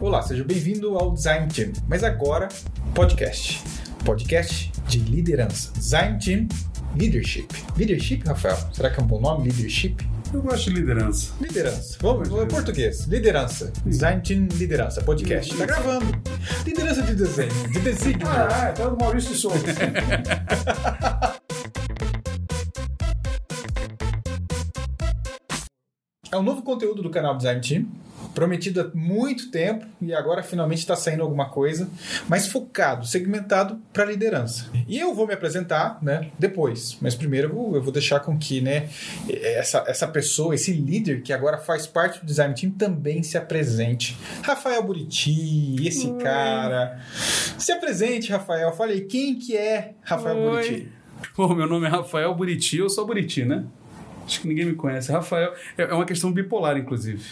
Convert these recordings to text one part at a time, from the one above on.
Olá, seja bem-vindo ao Design Team, mas agora podcast. Podcast de liderança. Design Team Leadership. Leadership, Rafael? Será que é um bom nome? Leadership? Eu gosto de liderança. Liderança. Vamos, vamos em português. Liderança. Design Team Liderança. Podcast. Tá gravando. Liderança de desenho. De design. Ah, é do Maurício de Souza. É um novo conteúdo do canal Design Team, prometido há muito tempo e agora finalmente está saindo alguma coisa, mas focado, segmentado para liderança. E eu vou me apresentar, né, depois, mas primeiro eu vou, eu vou deixar com que, né, essa, essa pessoa, esse líder que agora faz parte do Design Team também se apresente. Rafael Buriti, esse Oi. cara. Se apresente, Rafael. Falei, quem que é Rafael Oi. Buriti? Pô, meu nome é Rafael Buriti, eu sou Buriti, né? Acho que ninguém me conhece. Rafael é é uma questão bipolar, inclusive.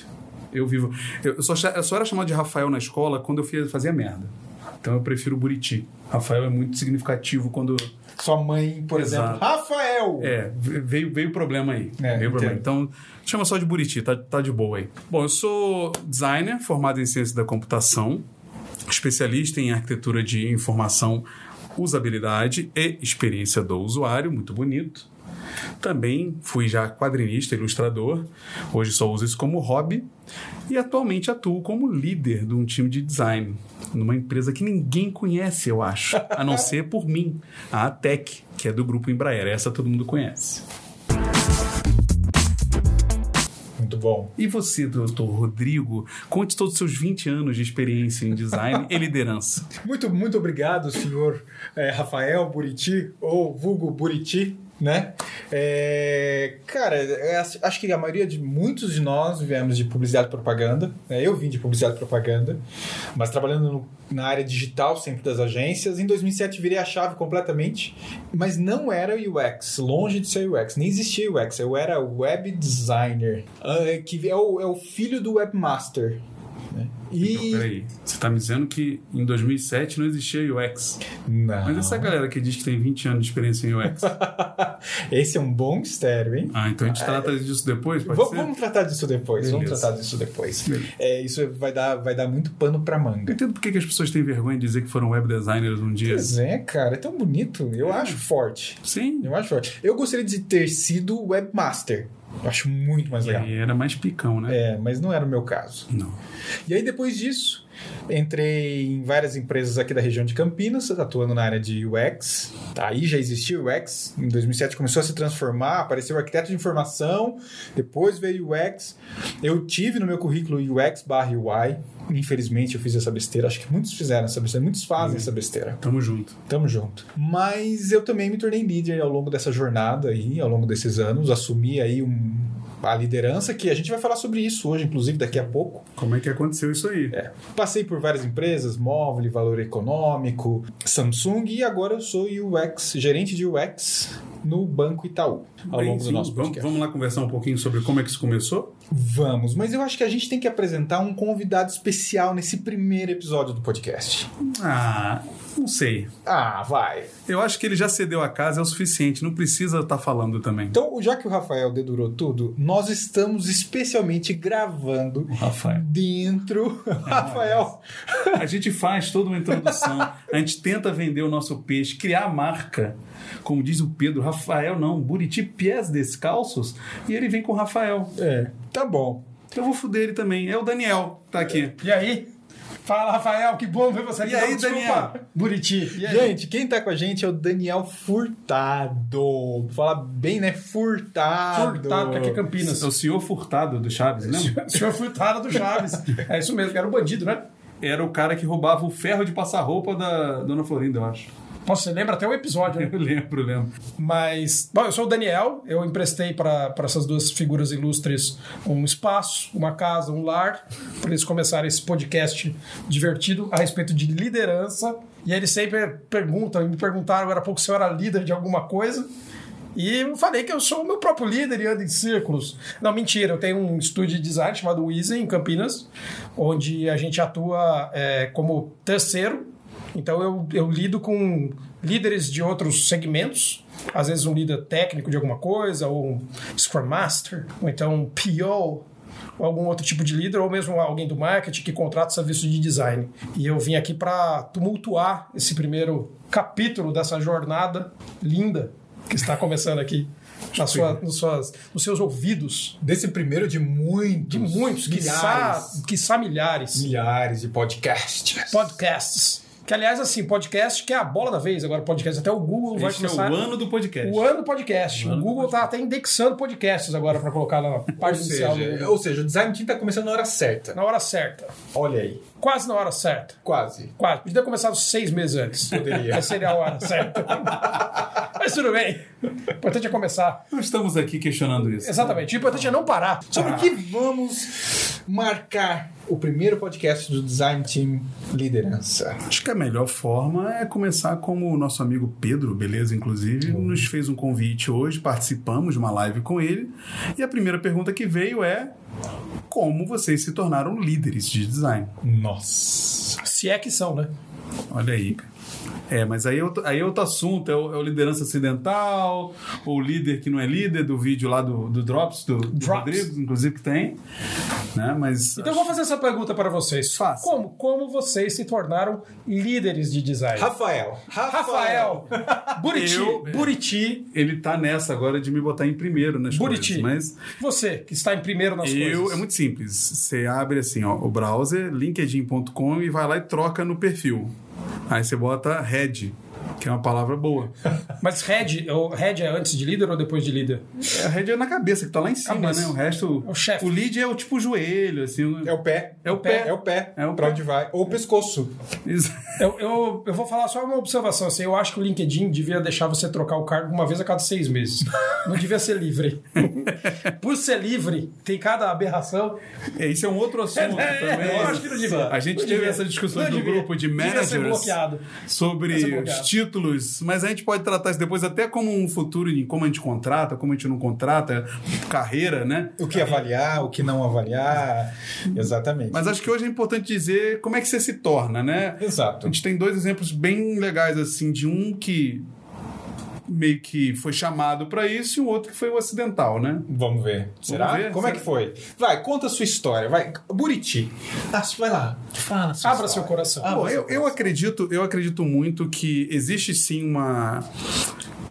Eu vivo. Eu só, eu só era chamado de Rafael na escola quando eu fazia merda. Então eu prefiro Buriti. Rafael é muito significativo quando. Sua mãe, por Exato. exemplo. Rafael! É, veio, veio o problema aí. É, veio problema. Então, chama só de Buriti, tá, tá de boa aí. Bom, eu sou designer, formado em ciência da computação, especialista em arquitetura de informação, usabilidade e experiência do usuário, muito bonito. Também fui já quadrinista, ilustrador. Hoje só uso isso como hobby. E atualmente atuo como líder de um time de design. Numa empresa que ninguém conhece, eu acho. A não ser por mim. A ATEC, que é do grupo Embraer. Essa todo mundo conhece. Muito bom. E você, doutor Rodrigo, conte todos os seus 20 anos de experiência em design e liderança. Muito, muito obrigado, senhor eh, Rafael Buriti, ou vulgo Buriti, né? É, cara, é, acho que a maioria de muitos de nós viemos de publicidade e propaganda. né? Eu vim de publicidade e propaganda, mas trabalhando no- na área digital sempre das agências. Em 2007 virei a chave completamente, mas não era UX, longe de ser UX, nem existia UX. Eu era web designer, ah, que é o, é o filho do webmaster. E Então, peraí. Você tá me dizendo que em 2007 não existia UX. não. Mas essa galera que diz que tem 20 anos de experiência em UX. Esse é um bom mistério, hein? Ah, então a gente trata disso depois, pode Vamos, ser? vamos tratar disso depois. Vamos Beleza. tratar disso depois. É, isso vai dar, vai dar muito pano pra Eu manga. entendo por que que as pessoas têm vergonha de dizer que foram web designers um dia. Pois é, cara, é tão bonito. Eu acho forte. Sim. Eu acho forte. Eu gostaria de ter sido webmaster. Eu acho muito mais E legal. aí era mais picão, né? É, mas não era o meu caso. Não. E aí, depois disso, entrei em várias empresas aqui da região de Campinas, atuando na área de UX. Aí já existia o UX. Em 2007 começou a se transformar, apareceu o arquiteto de informação, depois veio o UX. Eu tive no meu currículo UX barra UI. Infelizmente eu fiz essa besteira. Acho que muitos fizeram essa besteira. Muitos fazem essa besteira. Tamo junto. Tamo junto. Mas eu também me tornei líder ao longo dessa jornada aí, ao longo desses anos. Assumi aí um, a liderança, que a gente vai falar sobre isso hoje, inclusive daqui a pouco. Como é que aconteceu isso aí? É. Passei por várias empresas, Móvel, Valor Econômico, Samsung e agora eu sou UX, gerente de UX no Banco Itaú, ao Bem, longo do sim, nosso vamos, podcast. vamos lá conversar um pouquinho sobre como é que isso começou? Vamos, mas eu acho que a gente tem que apresentar um convidado especial nesse primeiro episódio do podcast. Ah, não sei. Ah, vai. Eu acho que ele já cedeu a casa, é o suficiente, não precisa estar falando também. Então, já que o Rafael dedurou tudo, nós estamos especialmente gravando Rafael. dentro. Rafael, A gente faz toda uma introdução, a gente tenta vender o nosso peixe, criar a marca. Como diz o Pedro, Rafael não, Buriti Pies Descalços, e ele vem com o Rafael. é, tá bom. Então eu vou fuder ele também. É o Daniel, tá aqui. E aí? Fala, Rafael, que bom ver você aqui. E aí, desculpa, Daniel? Buriti. E aí? Gente, quem tá com a gente é o Daniel Furtado. Fala bem, né? Furtado. Furtado, que aqui é Campinas. É o senhor Furtado do Chaves? O senhor Furtado do Chaves. É isso mesmo, que era o bandido, né? Era o cara que roubava o ferro de passar roupa da Dona Florinda, eu acho. Nossa, você lembra até o episódio, né? Eu lembro, lembro. Mas, bom, eu sou o Daniel, eu emprestei para essas duas figuras ilustres um espaço, uma casa, um lar, para eles começarem esse podcast divertido a respeito de liderança. E eles sempre perguntam, me perguntaram agora há pouco se eu era líder de alguma coisa. E eu falei que eu sou o meu próprio líder e ando em círculos. Não, mentira, eu tenho um estúdio de design chamado Weezy, em Campinas, onde a gente atua é, como terceiro. Então eu, eu lido com líderes de outros segmentos, às vezes um líder técnico de alguma coisa, ou um Scrum Master, ou então um PO, ou algum outro tipo de líder, ou mesmo alguém do marketing que contrata serviço de design. E eu vim aqui para tumultuar esse primeiro capítulo dessa jornada linda que está começando aqui. Na sua, nos, suas, nos seus ouvidos. Desse primeiro de muitos. De muitos, milhares. quiçá, quiçá milhares. Milhares de podcasts. Podcasts. Que, aliás, assim, podcast que é a bola da vez agora, podcast. Até o Google vai Esse é começar. o ano do podcast. O ano do podcast. O ano o Google tá até indexando podcasts agora para colocar na Ou parte inicial. do ou seja, o design team tá começando na hora certa. Na hora certa. Olha aí. Quase na hora certa. Quase. Quase. Podia ter começado seis meses antes. Poderia. Mas seria a hora certa. Mas tudo bem. O importante é começar. Não estamos aqui questionando isso. Exatamente. O importante é não parar. Sobre Ah. o que vamos marcar o primeiro podcast do Design Team Liderança? Acho que a melhor forma é começar como o nosso amigo Pedro, beleza? Inclusive, nos fez um convite hoje, participamos de uma live com ele. E a primeira pergunta que veio é: como vocês se tornaram líderes de design? Nossa. Se é que são, né? Olha aí. cara. É, mas aí é outro, aí é outro assunto, é o, é o liderança acidental, ou o líder que não é líder, do vídeo lá do, do Drops, do, do Drops. Rodrigo, inclusive, que tem. Né? Mas Então eu vou fazer essa pergunta para vocês. Faça. Como, como vocês se tornaram líderes de design? Rafael. Rafael, Buriti, Eu- Buriti, ele tá nessa agora de me botar em primeiro nas Buriti. coisas, mas você que está em primeiro nas Eu, coisas. é muito simples. Você abre assim, ó, o browser, linkedin.com e vai lá e troca no perfil. Aí você bota head, que é uma palavra boa. Mas head, o head é antes de líder ou depois de líder? A head é na cabeça, que tá lá em cima, Cabeça. né? O resto. É o chefe. O lead é o tipo joelho, assim. É o pé. É o pé. É o pé. É o pra pé. onde vai. Ou o pescoço. Isso. Eu, eu, eu vou falar só uma observação. Assim, eu acho que o LinkedIn devia deixar você trocar o cargo uma vez a cada seis meses. Não devia ser livre. Por ser livre, tem cada aberração. É, isso é um outro assunto É, também. eu acho que não devia. A gente Não teve devia. essa discussão Não no devia. grupo de managers bloqueado. sobre os bloqueado. Títulos, mas a gente pode tratar isso depois até como um futuro em como a gente contrata, como a gente não contrata, carreira, né? O que avaliar, o que não avaliar. Exatamente. Mas acho que hoje é importante dizer como é que você se torna, né? A Exato. gente tem dois exemplos bem legais, assim, de um que meio que foi chamado para isso e o outro que foi o acidental, né? Vamos ver. Será? ver, Como é será? que foi? Vai, conta a sua história. Vai. Buriti. Ah, vai lá. Fala sua Abra história. seu coração. Abra Bom, seu eu, eu coração. acredito, eu acredito muito que existe sim uma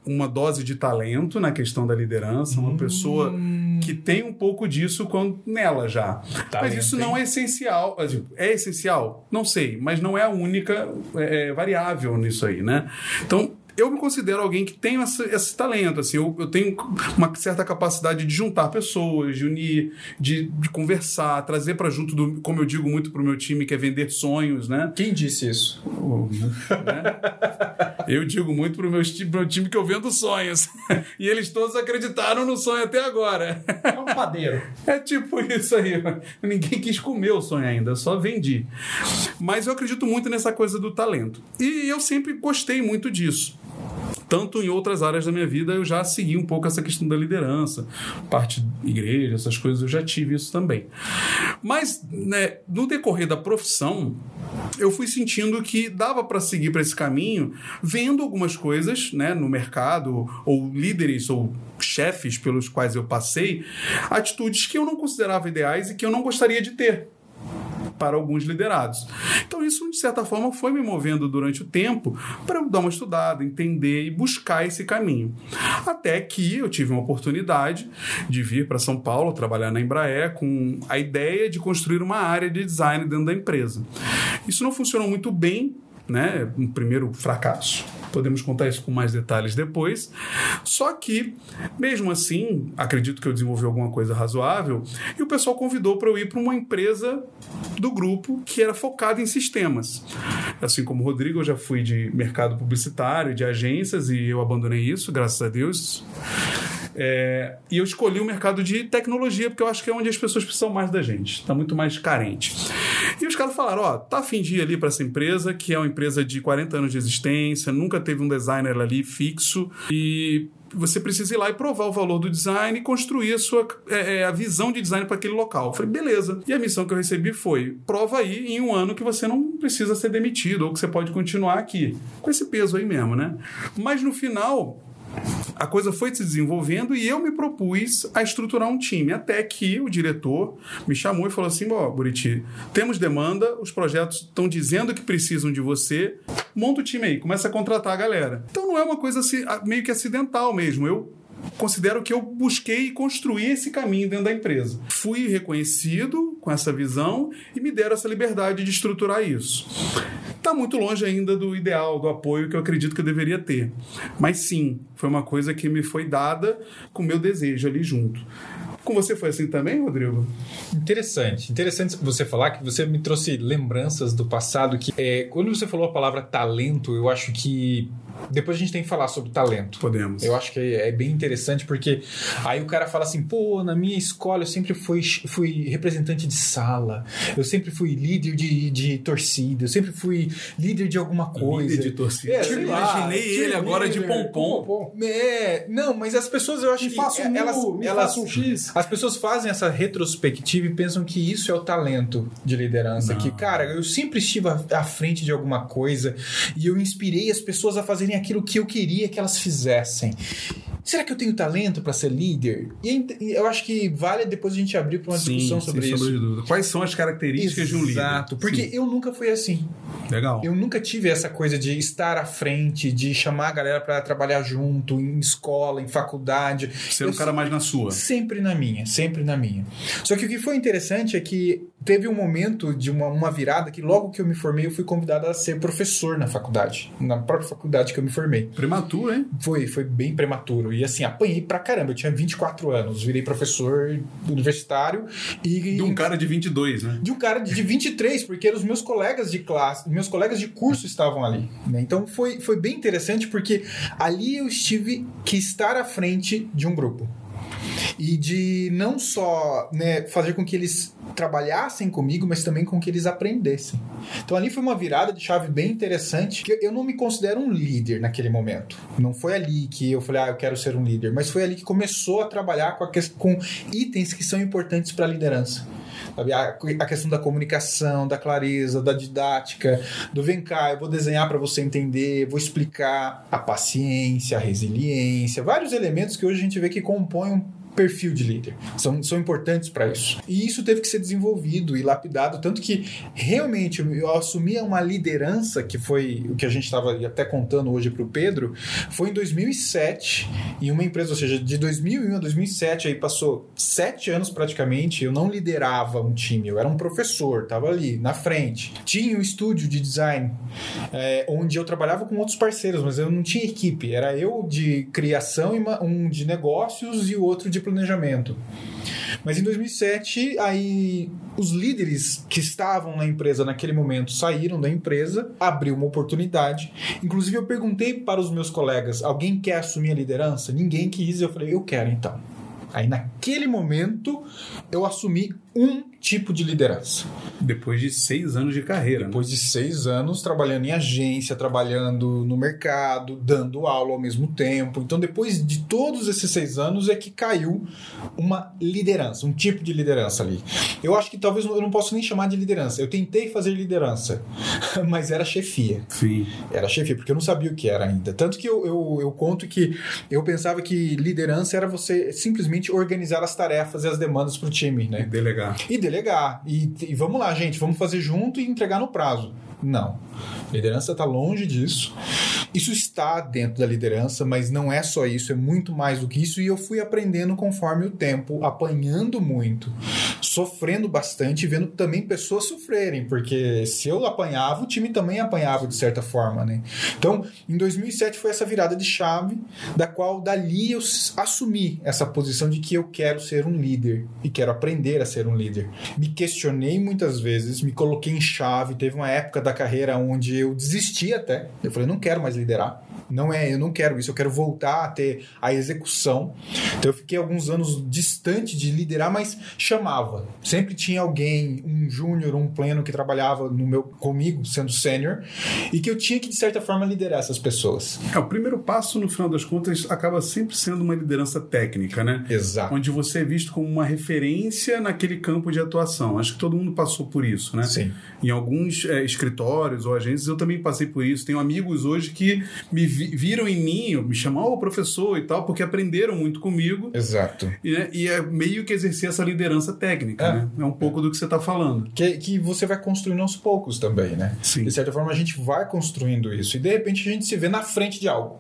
uma dose de talento na questão da liderança, uma pessoa que tem um pouco disso quando nela já. mas isso não é essencial. assim, É essencial? Não sei, mas não é a única é, é, variável nisso aí, né? Então eu me considero alguém que tem essa- esse talento, assim, eu, eu tenho uma certa capacidade de juntar pessoas, de unir, de, de conversar, trazer para junto do, como eu digo muito pro meu time, que é vender sonhos, né? Quem disse isso? O- né? Eu digo muito pro meu, meu time que eu vendo sonhos. E eles todos acreditaram no sonho até agora. É um padeiro. É tipo isso aí. Ninguém quis comer o sonho ainda, só vendi. Mas eu acredito muito nessa coisa do talento. E eu sempre gostei muito disso. Tanto em outras áreas da minha vida eu já segui um pouco essa questão da liderança, parte igreja, essas coisas, eu já tive isso também. Mas né, no decorrer da profissão, eu fui sentindo que dava para seguir para esse caminho, vendo algumas coisas né, no mercado, ou líderes ou chefes pelos quais eu passei, atitudes que eu não considerava ideais e que eu não gostaria de ter para alguns liderados. Então isso de certa forma foi me movendo durante o tempo para dar uma estudada, entender e buscar esse caminho. Até que eu tive uma oportunidade de vir para São Paulo trabalhar na Embraer com a ideia de construir uma área de design dentro da empresa. Isso não funcionou muito bem né? Um primeiro fracasso. Podemos contar isso com mais detalhes depois. Só que, mesmo assim, acredito que eu desenvolvi alguma coisa razoável e o pessoal convidou para eu ir para uma empresa do grupo que era focada em sistemas. Assim como o Rodrigo, eu já fui de mercado publicitário, de agências e eu abandonei isso, graças a Deus. É, e eu escolhi o mercado de tecnologia, porque eu acho que é onde as pessoas precisam mais da gente. Está muito mais carente. Os caras falaram: ó, tá afim de ir ali para essa empresa, que é uma empresa de 40 anos de existência, nunca teve um designer ali fixo, e você precisa ir lá e provar o valor do design e construir a sua é, é, a visão de design para aquele local. Eu falei, beleza. E a missão que eu recebi foi: prova aí em um ano que você não precisa ser demitido ou que você pode continuar aqui. Com esse peso aí mesmo, né? Mas no final a coisa foi se desenvolvendo e eu me propus a estruturar um time. Até que o diretor me chamou e falou assim: Ó, Buriti, temos demanda, os projetos estão dizendo que precisam de você, monta o time aí, começa a contratar a galera. Então não é uma coisa assim, meio que acidental mesmo. Eu considero que eu busquei construir esse caminho dentro da empresa. Fui reconhecido com essa visão e me deram essa liberdade de estruturar isso. Está muito longe ainda do ideal, do apoio que eu acredito que eu deveria ter. Mas sim, foi uma coisa que me foi dada com meu desejo ali junto. Com você foi assim também, Rodrigo? Interessante. Interessante você falar que você me trouxe lembranças do passado que é, quando você falou a palavra talento, eu acho que depois a gente tem que falar sobre talento. Podemos. Eu acho que é, bem interessante porque aí o cara fala assim: pô, na minha escola eu sempre fui, fui representante de sala, eu sempre fui líder de, de torcida, eu sempre fui líder de alguma coisa. Líder de torcida. É, eu imaginei ele agora de pompom. É, não, mas as pessoas eu acho me que. Faço um elas, me elas, um X. As pessoas fazem essa retrospectiva e pensam que isso é o talento de liderança. Não. Que, cara, eu sempre estive à frente de alguma coisa e eu inspirei as pessoas a fazerem aquilo que eu queria que elas fizessem. Será que eu tenho talento para ser líder? E eu acho que vale depois a gente abrir para uma Sim, discussão sobre isso. Sobre Quais são as características Exato, de um líder? Exato, porque Sim. eu nunca fui assim. Legal. Eu nunca tive essa coisa de estar à frente, de chamar a galera para trabalhar junto, em escola, em faculdade. Ser um cara mais na sua. Sempre na minha, sempre na minha. Só que o que foi interessante é que teve um momento de uma, uma virada que logo que eu me formei eu fui convidado a ser professor na faculdade, na própria faculdade que eu me formei. Prematuro, hein? Foi, foi bem prematuro. E assim, apanhei pra caramba. Eu tinha 24 anos, virei professor universitário e. De um cara de 22, né? De um cara de 23, porque os meus colegas de classe, meus colegas de curso estavam ali. Né? Então foi, foi bem interessante porque ali eu estive que estar à frente de um grupo e de não só né, fazer com que eles trabalhassem comigo, mas também com que eles aprendessem. Então ali foi uma virada de chave bem interessante, que eu não me considero um líder naquele momento. Não foi ali que eu falei, ah, eu quero ser um líder, mas foi ali que começou a trabalhar com, a que, com itens que são importantes para a liderança. A, questão da comunicação, da clareza, da didática, do vem cá, eu vou desenhar para você entender, vou explicar a paciência, a resiliência, vários elementos que hoje a gente vê que compõem perfil de líder. São, são importantes para isso. E isso teve que ser desenvolvido e lapidado, tanto que realmente eu assumi uma liderança, que foi o que a gente estava até contando hoje para o Pedro, foi em 2007, em uma empresa, ou seja, de 2001 a 2007, aí passou sete anos praticamente, eu não liderava um time, eu era um professor, estava ali na frente. Tinha um estúdio de design, é, onde eu trabalhava com outros parceiros, mas eu não tinha equipe, era eu de criação, um de negócios e o outro de planejamento. Mas em 2007, aí os líderes que estavam na empresa naquele momento saíram da empresa, abriu uma oportunidade. Inclusive eu perguntei para os meus colegas: alguém quer assumir a liderança? Ninguém quis, eu falei: eu quero então. Aí naquele momento eu assumi um tipo de liderança. Depois de seis anos de carreira. Né? Depois né? de seis anos trabalhando em agência, trabalhando no mercado, dando aula ao mesmo tempo. Então, depois de todos esses seis anos, é que caiu uma liderança, um tipo de liderança ali. Eu acho que talvez eu não posso nem chamar de liderança. Eu tentei fazer liderança, mas era chefia. Sim. Era chefia, porque eu não sabia o que era ainda. Tanto que eu, eu, eu conto que eu pensava que liderança era você simplesmente organizar as tarefas e as demandas para o time, né? E delegar. E delegar. E, e vamos lá, gente, vamos fazer junto e entregar no prazo. Não. Liderança está longe disso. Isso está dentro da liderança, mas não é só isso, é muito mais do que isso. E eu fui aprendendo conforme o tempo, apanhando muito, sofrendo bastante, vendo também pessoas sofrerem, porque se eu apanhava, o time também apanhava de certa forma, né? Então, em 2007 foi essa virada de chave, da qual dali eu assumi essa posição de que eu quero ser um líder e quero aprender a ser um líder. Me questionei muitas vezes, me coloquei em chave. Teve uma época da carreira onde eu desisti até. Eu falei, não quero mais liderar. Não é, eu não quero isso, eu quero voltar a ter a execução. Então eu fiquei alguns anos distante de liderar, mas chamava. Sempre tinha alguém, um júnior, um pleno que trabalhava no meu comigo, sendo sênior, e que eu tinha que de certa forma liderar essas pessoas. É, o primeiro passo no final das contas acaba sempre sendo uma liderança técnica, né? Exato. Onde você é visto como uma referência naquele campo de atuação. Acho que todo mundo passou por isso, né? Sim. Em alguns é, escritórios ou agências eu também passei por isso. Tenho amigos hoje que me viram em mim, me chamam o professor e tal, porque aprenderam muito comigo. Exato. E, né, e é meio que exercer essa liderança técnica, É. né? É um pouco do que você está falando. Que, que você vai construindo aos poucos também, né? Sim. De certa forma, a gente vai construindo isso. E de repente a gente se vê na frente de algo.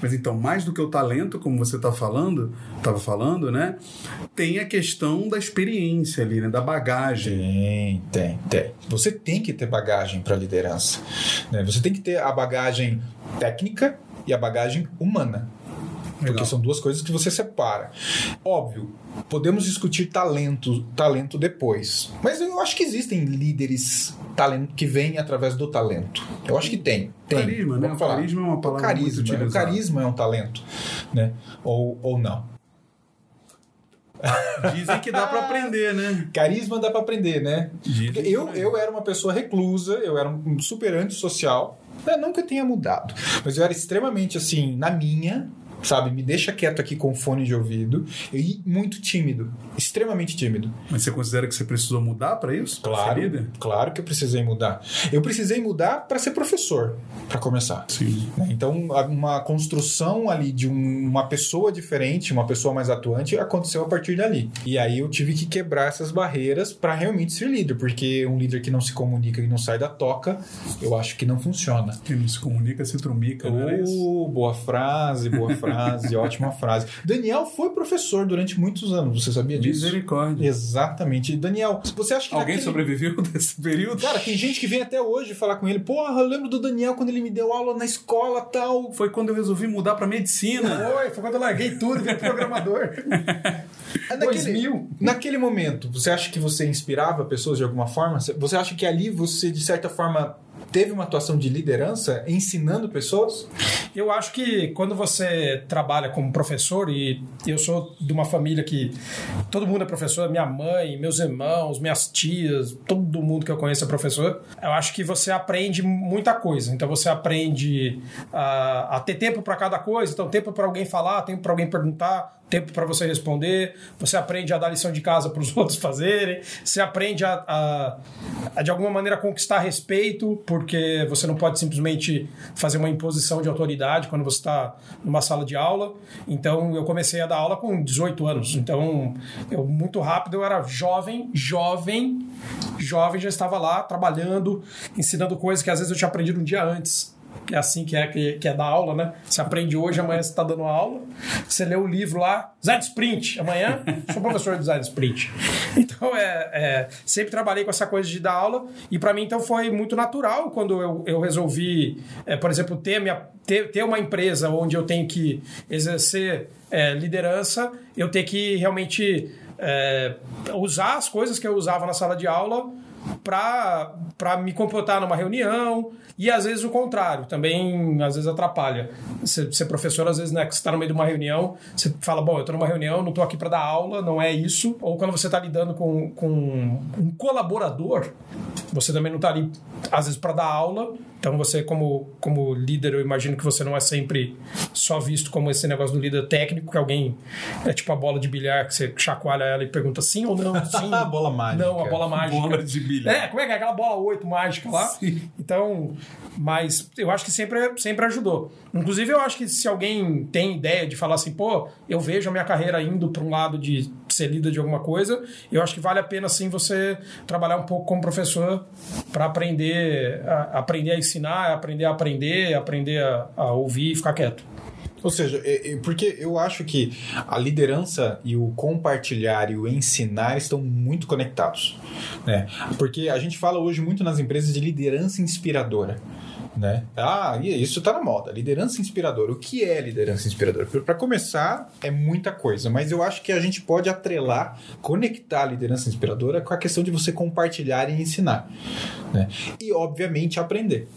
Mas então, mais do que o talento, como você está falando, estava falando, né? Tem a questão da experiência ali, né? Da bagagem. Tem, tem, tem. Você tem que ter bagagem para liderança. Né? Você tem que ter a bagagem técnica e a bagagem humana. Porque são duas coisas que você separa. Óbvio, podemos discutir talento, talento depois. Mas eu acho que existem líderes talento que vêm através do talento. Eu acho que tem. tem. Carisma, né? Vamos O falar. carisma é uma palavra o carisma, muito. O carisma é um talento, né? Ou, ou não. Dizem que dá para aprender, né? Carisma dá para aprender, né? Dizem eu, eu era uma pessoa reclusa, eu era um super antissocial. Eu nunca tenha mudado. Mas eu era extremamente assim, na minha, sabe? Me deixa quieto aqui com fone de ouvido. E muito tímido. Extremamente tímido. Mas você considera que você precisou mudar para isso? Claro, claro que eu precisei mudar. Eu precisei mudar para ser professor, para começar. Sim. né? Então, uma construção ali de um- uma pessoa diferente, uma pessoa mais atuante, aconteceu a partir dali. E aí eu tive que quebrar essas barreiras para realmente ser líder, porque um líder que não se comunica e não sai da toca, eu acho que não funciona. Quem não se comunica se trumica, não era isso? Oh, boa frase, boa frase, ótima frase. Daniel foi professor durante muitos anos, você sabia disso? Misericórdia. Exatamente. Daniel, você acha que Alguém naquele- sobreviveu desse período? Cara, tem gente que vem até hoje falar com ele. Porra, eu lembro do Daniel quando ele me deu aula na escola tal. Foi quando eu resolvi mudar para medicina. Foi, foi quando eu larguei tudo e virei programador. É Naquele, 2000. naquele momento, você acha que você inspirava pessoas de alguma forma? Você acha que ali você, de certa forma, teve uma atuação de liderança ensinando pessoas? Eu acho que quando você trabalha como professor, e eu sou de uma família que todo mundo é professor, minha mãe, meus irmãos, minhas tias, todo mundo que eu conheço é professor, eu acho que você aprende muita coisa. Então você aprende a, a ter tempo para cada coisa, então tempo para alguém falar, tempo para alguém perguntar, tempo para você responder, você aprende a dar lição de casa para os outros fazerem, você aprende a, a- a, de alguma maneira conquistar respeito, porque você não pode simplesmente fazer uma imposição de autoridade quando você está numa sala de aula. Então eu comecei a dar aula com 18 anos, então eu muito rápido eu era jovem, jovem, jovem já estava lá trabalhando, ensinando coisas que às vezes eu tinha aprendido um dia antes que é assim que é, que, que é dar aula, né? Você aprende hoje, amanhã você está dando aula. Você lê o livro lá, Design Sprint. Amanhã sou professor de Design Sprint. Então, é, é, sempre trabalhei com essa coisa de dar aula. E para mim, então, foi muito natural quando eu, eu resolvi, é, por exemplo, ter, minha, ter, ter uma empresa onde eu tenho que exercer é, liderança, eu ter que realmente é, usar as coisas que eu usava na sala de aula para me comportar numa reunião e às vezes o contrário, também às vezes atrapalha. Ser, ser professor, às vezes, né, que está no meio de uma reunião, você fala, bom, eu estou numa reunião, não estou aqui para dar aula, não é isso. Ou quando você está lidando com, com um colaborador, você também não está ali, às vezes, para dar aula. Então você, como, como líder, eu imagino que você não é sempre só visto como esse negócio do líder técnico, que alguém é tipo a bola de bilhar, que você chacoalha ela e pergunta sim ou não, sim. A bola mágica. Não, a bola mágica. Bola de bilhar. É, como é que é aquela bola 8 mágica lá? Então, mas eu acho que sempre, sempre ajudou. Inclusive, eu acho que se alguém tem ideia de falar assim, pô, eu vejo a minha carreira indo para um lado de ser líder de alguma coisa, eu acho que vale a pena sim você trabalhar um pouco como professor para aprender a, aprender a ensinar, aprender a aprender, aprender a, a ouvir e ficar quieto. Ou seja, é- é- porque eu acho que a liderança e o compartilhar e o ensinar estão muito conectados. Né? Porque a gente fala hoje muito nas empresas de liderança inspiradora. Né? Ah, e isso está na moda. Liderança inspiradora. O que é liderança inspiradora? Para começar, é muita coisa, mas eu acho que a gente pode atrelar, conectar a liderança inspiradora com a questão de você compartilhar e ensinar. Né? E, obviamente, aprender.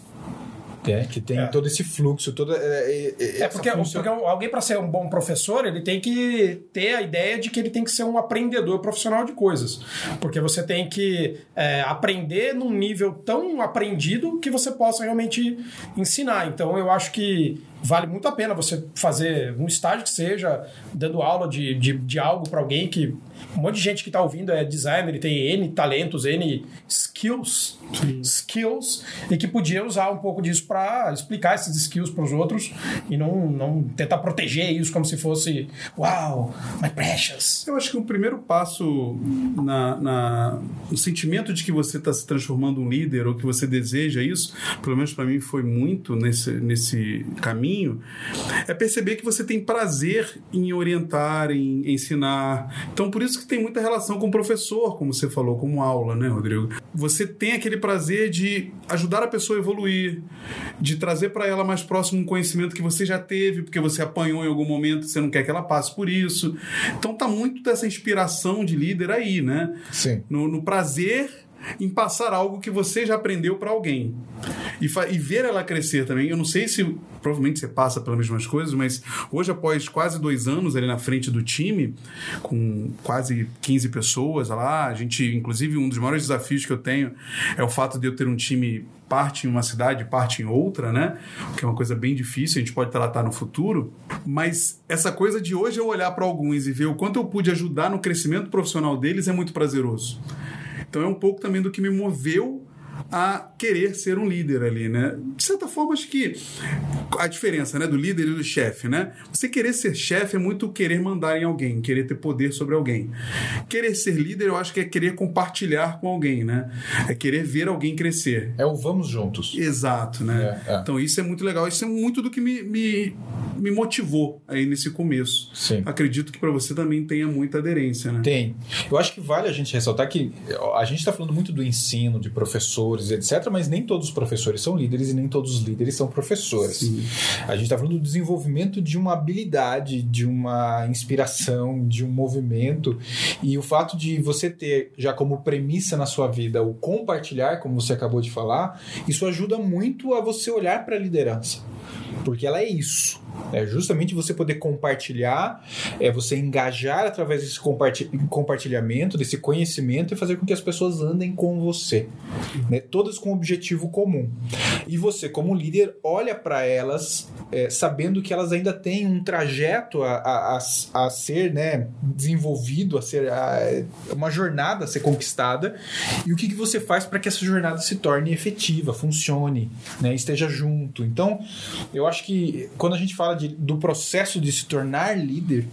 Né? Que tem É. todo esse fluxo, toda. É, É porque, porque alguém, para ser um bom professor, ele tem que ter a ideia de que ele tem que ser um aprendedor profissional de coisas. Porque você tem que é, aprender num nível tão aprendido que você possa realmente ensinar. Então, eu acho que vale muito a pena você fazer um estágio que seja dando aula de, de, de algo para alguém que um monte de gente que está ouvindo é designer e tem N talentos, N skills, skills, e que podia usar um pouco disso para explicar esses skills para os outros e não, não tentar proteger isso como se fosse, wow, my precious. Eu acho que o primeiro passo na, na, no sentimento de que você está se transformando um líder ou que você deseja isso, pelo menos para mim foi muito nesse, nesse caminho, é perceber que você tem prazer em orientar, em ensinar. Então, por isso que tem muita relação com o professor, como você falou, como aula, né, Rodrigo? Você tem aquele prazer de ajudar a pessoa a evoluir, de trazer para ela mais próximo um conhecimento que você já teve, porque você apanhou em algum momento, você não quer que ela passe por isso. Então tá muito dessa inspiração de líder aí, né? Sim. No, no prazer em passar algo que você já aprendeu para alguém. E, e, ver ela crescer também. Eu não sei se provavelmente você passa pelas mesmas coisas, mas hoje, após quase dois anos ali na frente do time, com quase 15 pessoas lá, a gente, inclusive, um dos maiores desafios que eu tenho é o fato de eu ter um time parte em uma cidade, parte em outra, né? Que é uma coisa bem difícil, a gente pode tratar no futuro. Mas essa coisa de hoje eu olhar para alguns e ver o quanto eu pude ajudar no crescimento profissional deles é muito prazeroso. Então é um pouco também do que me moveu a querer ser um líder ali, né? De certa forma, acho que a diferença, né, do líder e do chefe, né? Você querer ser chefe é muito querer mandar em alguém, querer ter poder sobre alguém. Querer ser líder, eu acho que é querer compartilhar com alguém, né? É querer ver alguém crescer. É o vamos juntos. Exato, né? É, é. Então isso é muito legal. Isso é muito do que me, me, me motivou aí nesse começo. Sim. Acredito que para você também tenha muita aderência, né? Tem. Eu acho que vale a gente ressaltar que a gente está falando muito do ensino, de professores, etc., mas nem todos os professores são líderes e nem todos os líderes são professores. Sim. A gente está falando do desenvolvimento de uma habilidade, de uma inspiração, de um movimento. E o fato de você ter já como premissa na sua vida o compartilhar, como você acabou de falar, isso ajuda muito a você olhar para a liderança. Porque ela é isso. É justamente você poder compartilhar, é você engajar através desse compartilhamento, desse conhecimento e fazer com que as pessoas andem com você, né? todas com um objetivo comum. E você, como líder, olha para elas é, sabendo que elas ainda têm um trajeto a, a, a, ser né, desenvolvido, a ser a, uma jornada a ser conquistada. E o que, que você faz para que essa jornada se torne efetiva, funcione, né, esteja junto. Então, eu acho que quando a gente fala de, do processo de se tornar líder,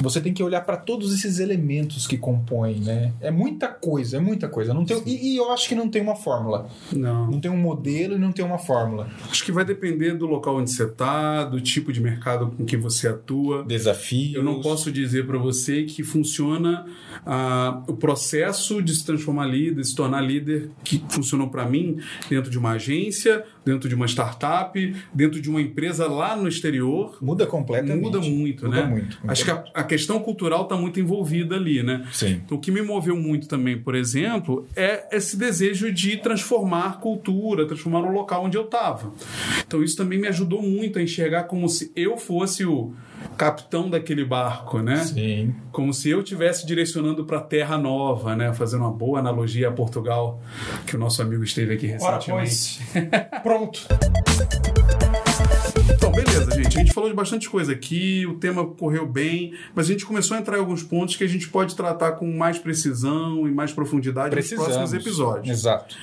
você tem que olhar para todos esses elementos que compõem, né? É muita coisa, é muita coisa. Não tem, e, e, eu acho que não tem uma fórmula. Não. Não tem um modelo e não tem uma fórmula. Acho que vai depender do local onde você está, do tipo de mercado com que você atua. Desafios. Eu não posso dizer para você que funciona ah, o processo de se transformar líder, de se tornar líder, que funcionou para mim dentro de uma agência, dentro de uma startup, dentro de uma empresa lá no exterior. Muda completamente. Muda muito, Muda né? Muito, Acho que a, a questão cultural está muito envolvida ali, né? Sim. Então, o que me moveu muito também, por exemplo, é esse desejo de transformar cultura, transformar o local onde eu estava. Então, isso também me ajudou muito a enxergar como se eu fosse o capitão daquele barco, né? Sim. Como se eu estivesse direcionando para Terra Nova, né? Fazendo uma boa analogia a Portugal, que o nosso amigo esteve aqui recentemente. Ora, Pronto. Então, beleza, gente. A gente falou de bastante coisa aqui, o tema correu bem, mas a gente começou a entrar em alguns pontos que a gente pode tratar com mais precisão e mais profundidade Precisamos. nos próximos episódios. Exato.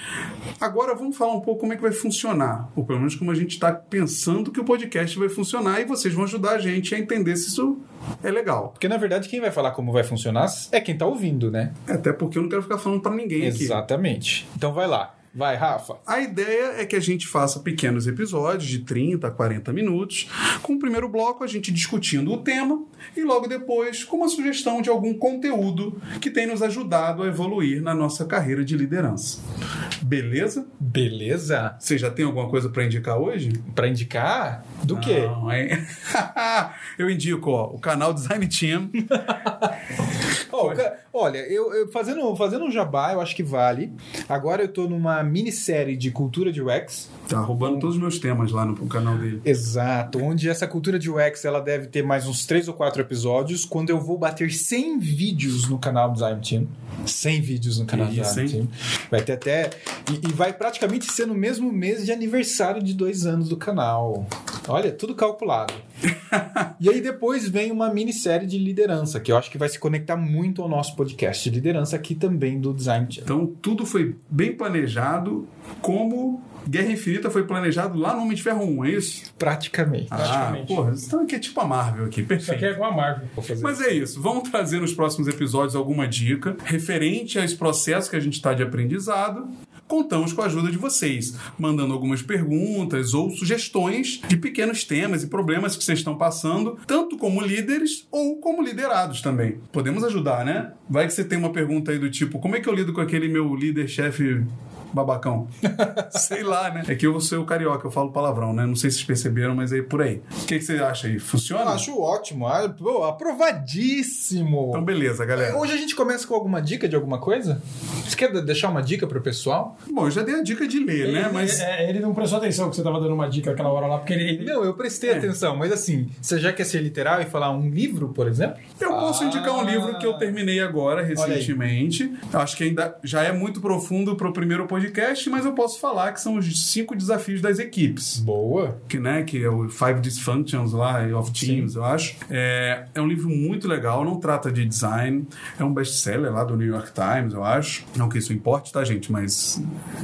Agora vamos falar um pouco como é que vai funcionar, ou pelo menos como a gente está pensando que o podcast vai funcionar e vocês vão ajudar a gente a entender se isso é legal. Porque na verdade quem vai falar como vai funcionar é quem está ouvindo, né? Até porque eu não quero ficar falando para ninguém aqui. Exatamente. Então vai lá. Vai, Rafa. A ideia é que a gente faça pequenos episódios de 30 a 40 minutos, com o primeiro bloco a gente discutindo o tema e logo depois com uma sugestão de algum conteúdo que tem nos ajudado a evoluir na nossa carreira de liderança. Beleza? Beleza. Você já tem alguma coisa para indicar hoje? Para indicar? Do quê? Não, hein? eu indico ó, o canal Design Team. Olha, eu, eu, fazendo, fazendo um jabá, eu acho que vale. Agora eu tô numa minissérie de cultura de UX. Tá roubando todos os meus temas lá no canal dele. Exato, onde essa cultura de UX ela deve ter mais uns 3 ou 4 episódios, quando eu vou bater 100 vídeos no canal Design Team. 100 vídeos no canal Isso, Design? Team. Vai ter até. E, e vai praticamente ser no mesmo mês de aniversário de dois anos do canal. Olha, tudo calculado. e aí depois vem uma minissérie de liderança, que eu acho que vai se conectar muito ao nosso podcast de liderança aqui também do Design Channel. Então, tudo foi bem planejado, como Guerra Infinita foi planejado lá no Homem de Ferro 1, é isso? Praticamente. Ah, Praticamente. porra, então aqui é tipo a Marvel aqui, Isso aqui perfeito. é com a Marvel. Vou fazer Mas é isso, vamos trazer nos próximos episódios alguma dica referente a esse processo que a gente está de aprendizado. Contamos com a ajuda de vocês, mandando algumas perguntas ou sugestões de pequenos temas e problemas que vocês estão passando, tanto como líderes ou como liderados também. Podemos ajudar, né? Vai que você tem uma pergunta aí do tipo: como é que eu lido com aquele meu líder-chefe babacão? Sei lá, né? É que eu sou o carioca, eu falo palavrão, né? Não sei se vocês perceberam, mas é por aí. O que, que você acha aí? Funciona? Eu acho ótimo. ah, pô, aprovadíssimo. Então, beleza, galera. Hoje a gente começa com alguma dica de alguma coisa? Você quer deixar uma dica pro pessoal? Bom, eu já dei a dica de ler, né? Ele, Mas. é, ele não prestou atenção que você tava dando uma dica aquela hora lá, porque ele. ele- Não, eu prestei É. atenção, mas assim, você já quer ser literal e falar um livro, por exemplo? Eu posso Ah. indicar um livro que eu terminei agora, recentemente. Eu Acho que ainda já é muito profundo para o primeiro podcast, mas eu posso falar que são os cinco desafios das equipes. Boa. Que, né, que é o Five Dysfunctions lá, of Teams, eu acho. É, é um livro muito legal, não trata de design. É um best-seller lá do New York Times, eu acho. Não que isso importe, tá, gente? Mas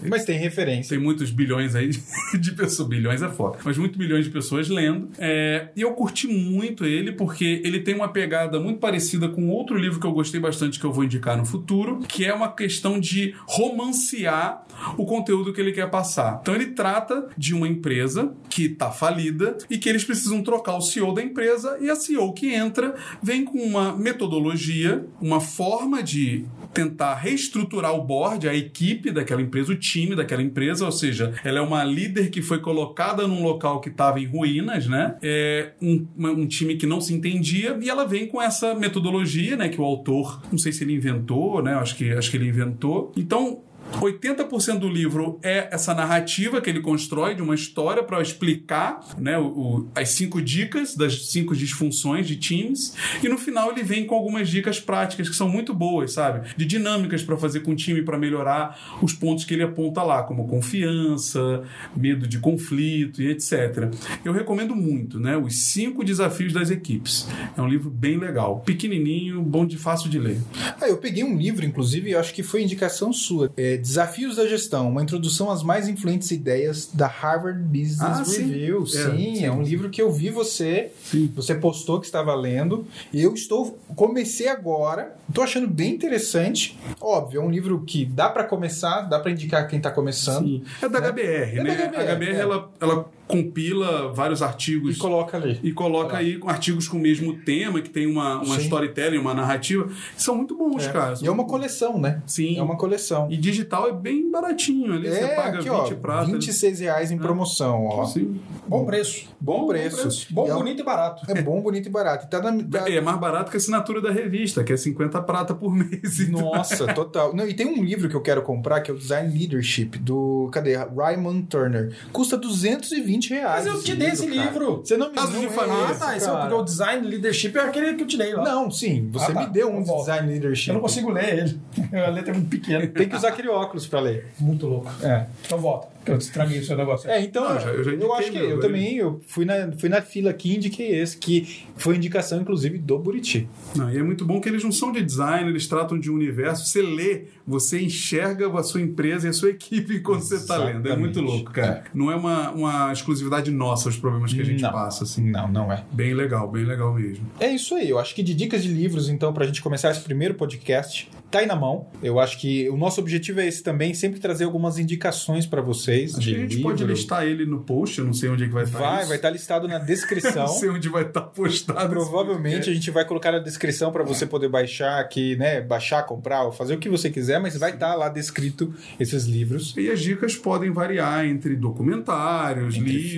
Mas tem referência. tem muitos bilhões aí de pessoas. Bilhões é foda. Mas muitos bilhões de pessoas lendo. É, e eu curti muito ele porque ele tem uma pegada muito parecida com outro livro que eu gostei bastante que eu vou indicar no futuro, que é uma questão de romancear o conteúdo que ele quer passar. Então ele trata de uma empresa que está falida e que eles precisam trocar o CEO da empresa e a CEO que entra vem com uma metodologia, uma forma de tentar reestruturar o board, a equipe daquela empresa, o time daquela empresa, ou seja, ela é uma líder que foi colocada num local que estava em ruínas, né? É um, um time que não se entendia e ela vem com essa metodologia, né? Que o autor, não sei se ele inventou, né? Acho que, acho que ele inventou. Então, 80% do livro é essa narrativa que ele constrói de uma história para explicar né, o- o- as cinco dicas das cinco disfunções de times e no final ele vem com algumas dicas práticas que são muito boas, sabe? De dinâmicas para fazer com o time para melhorar os pontos que ele aponta lá, como confiança, medo de conflito e etc. Eu recomendo muito, né? Os cinco desafios das equipes. É um livro bem legal, pequenininho, bom de fácil de ler. Ah, eu peguei um livro, inclusive, eu acho que foi indicação sua. É Desafios da Gestão, uma introdução às mais influentes ideias da Harvard Business Ah, sim. Review. É, sim, sim. é um livro que eu vi você, Sim. você postou que estava lendo, eu estou comecei agora, estou achando bem interessante. Óbvio, é um livro que dá para começar, dá para indicar quem está começando Sim. É da Né? HBR, É né? da a HBR, HBR, é. ela, ela compila vários artigos e coloca ali. e coloca aí com artigos com o mesmo tema, que tem uma, uma Sim. storytelling, uma narrativa. São muito bons, É. cara. E é uma coleção, né? Sim. É uma coleção. E digital é bem baratinho ali. você É, paga aqui, 20 ó, prata. 26 reais em promoção, ó. Sim. Bom preço. Bom preço. Bom, é bonito e barato. É bom, bonito e barato. E tá na, tá- É mais barato que a assinatura da revista, que é 50 prata por mês. então. Nossa, total. Não, e tem um livro que eu quero comprar que é o Design Leadership do. Cadê? Raymond Turner. Custa 220 reais. Mas eu te dei esse cara. livro. Você não me não de família. Ah, tá. Esse é porque o design leadership é aquele que eu te dei lá. Não, sim. Você Ah, tá. me deu um Eu. Design Leadership. Eu não consigo ler ele. A letra é muito pequena. Tem que usar aquele óculos pra ler. Muito louco. É. Então volta, que eu estraguei o seu negócio. É, então Não, eu já- eu já indiquei acho que meu, eu eu- também eu fui na, fui na fila aqui e indiquei esse, que foi indicação, inclusive, do Buriti. Não, e é muito bom que eles não são de design, eles tratam de um universo. Você lê, você enxerga a sua empresa e a sua equipe quando você está lendo. É muito Exatamente. louco, cara. Não é uma, uma exclusividade nossa os problemas que a gente Não. passa, assim. Não, não é. Bem legal, bem legal mesmo. É isso aí. Eu acho que de dicas de livros, então, pra gente começar esse primeiro podcast, tá aí na mão. Eu acho que o nosso objetivo é esse também, sempre trazer algumas indicações pra vocês Acho de que a gente livro. pode listar ele no post, eu não sei onde é que vai estar. Vai, isso. vai estar listado na descrição. Não sei onde vai estar postado. Provavelmente a gente vai colocar na descrição para você poder baixar aqui, né? Baixar, comprar ou fazer o que você quiser, mas vai estar lá descrito esses livros. E as dicas podem variar entre documentários, Entre livros,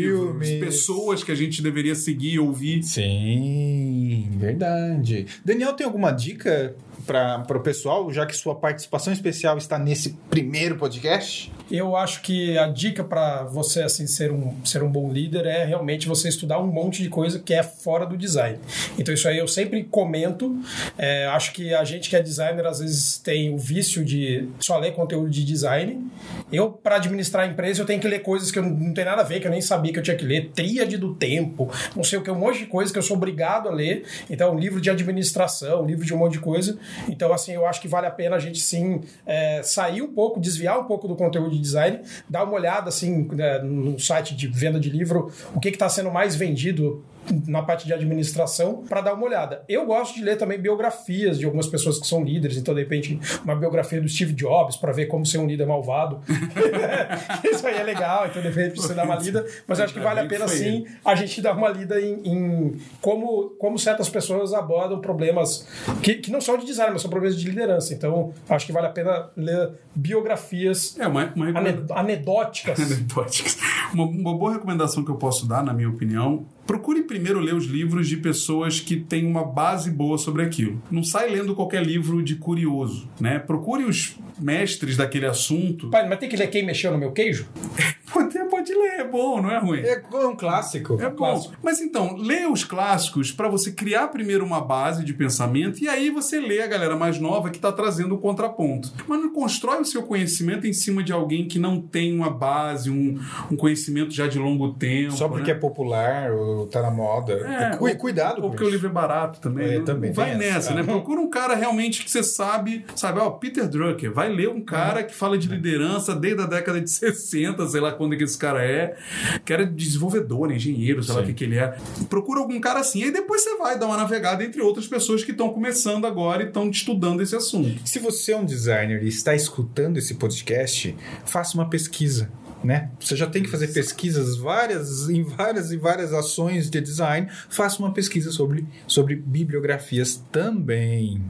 filmes. pessoas que a gente deveria seguir e ouvir. Sim, verdade. Daniel, tem alguma dica para o pessoal, já que sua participação especial está nesse primeiro podcast? Eu acho que a dica para você assim ser um, ser um bom líder é realmente você estudar um monte de coisa que é fora do design. Então isso aí eu sempre comento. É, acho que a gente que é designer às vezes tem o vício de só ler conteúdo de design. Eu para administrar a empresa eu tenho que ler coisas que eu não tem nada a ver, que eu nem sabia que eu tinha que ler. Tríade do tempo, não sei o que, um monte de coisa que eu sou obrigado a ler. Então livro de administração, livro de um monte de coisa. Então assim eu acho que vale a pena a gente sim é, sair um pouco, desviar um pouco do conteúdo de design, dar uma olhada assim né, no site de venda de livro, o que está sendo mais vendido na parte de administração para dar uma olhada. Eu gosto de ler também biografias de algumas pessoas que são líderes, então de repente uma biografia do Steve Jobs para ver como ser um líder malvado. Isso aí é legal, então de repente você dá uma lida, mas acho que vale a pena sim a gente dar uma lida em, em, como, como certas pessoas abordam problemas que, que não são de design, mas são problemas de liderança. Então acho que vale a pena ler biografias é, uma, uma anedóticas. anedóticas. Uma, uma boa recomendação que eu posso dar, na minha opinião, procure primeiro ler os livros de pessoas que têm uma base boa sobre aquilo. Não sai lendo qualquer livro de curioso, né? Procure os mestres daquele assunto. Pai, mas tem que ler quem mexeu no meu queijo? pode, pode ler, é bom, não é ruim. É um clássico. É bom. clássico. Mas então, lê os clássicos para você criar primeiro uma base de pensamento e aí você lê a galera mais nova que está trazendo o contraponto. Mas não constrói o seu conhecimento em cima de alguém que não tem uma base, um, um conhecimento já de longo tempo. Só porque né? é popular ou tá na moda. É, Cu- cuidado Ou porque o livro é barato também. É, Não- também vai tem essa. nessa, né? Procura um cara realmente que você sabe, sabe, ó, Peter Drucker. Vai ler um cara que fala de liderança desde a década de 60, sei lá quando que esse cara é, que era desenvolvedor, engenheiro, sei lá o Sim. que, que ele é. Procura algum cara assim, aí depois você vai dar uma navegada entre outras pessoas que estão começando agora e estão estudando esse assunto. Se você é um designer e está escutando esse podcast, faça uma pesquisa. Né? Você já tem que fazer pesquisas várias em várias e várias ações de design. Faça uma pesquisa sobre, sobre bibliografias também.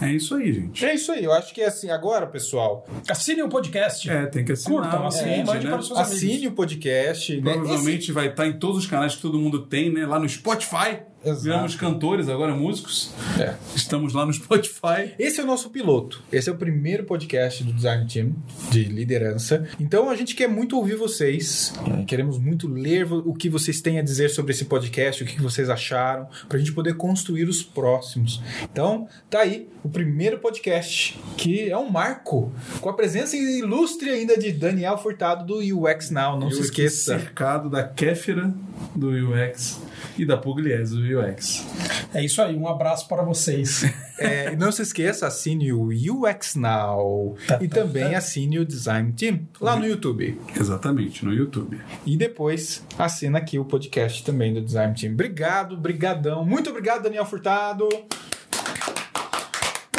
É isso aí, gente. É isso aí. Eu acho que é assim. Agora, pessoal, Assine o podcast. É, tem que assinar. Curtam, o assinem, feed, mande né? para os seus assine amigos. o podcast. né? Provavelmente vai estar em todos os canais que todo mundo tem, né? Lá no Spotify. Exato. Viramos cantores, agora músicos. É. Estamos lá no Spotify. Esse é o nosso piloto. Esse é o primeiro podcast do Design Team de liderança. Então a gente quer muito ouvir vocês. É, Queremos muito ler o que vocês têm a dizer sobre esse podcast, o que vocês acharam, para a gente poder construir os próximos. Então, tá aí o primeiro podcast, que é um marco, com a presença ilustre ainda de Daniel Furtado do UX Now. Não Eu se esqueça. cercado da Kéfera do UX e da Pugliese do UX. É isso aí, um abraço para vocês. É, e não se esqueça, assine o UX Now Tá, e tá, também tá. assine o Design Team lá no YouTube. Exatamente, no YouTube. E depois assina aqui o podcast também do Design Team. Obrigado, brigadão. Muito obrigado, Daniel Furtado.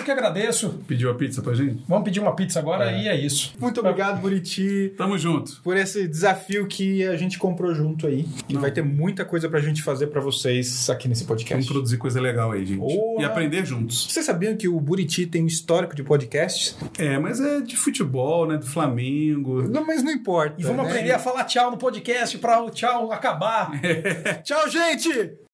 Que agradeço. Pediu a pizza pra gente? Vamos pedir uma pizza agora e é isso. Muito obrigado, Buriti, Tamo junto. por esse desafio que a gente comprou junto aí. E vai ter muita coisa pra gente fazer pra vocês aqui nesse Vamos podcast. produzir coisa legal aí, gente. Boa. E aprender juntos. Vocês sabiam que o Buriti tem um histórico de podcasts? É, mas é de futebol, né? Do Flamengo. Não, mas não importa. E vamos né? aprender a falar tchau no podcast para o tchau acabar. Tchau, gente!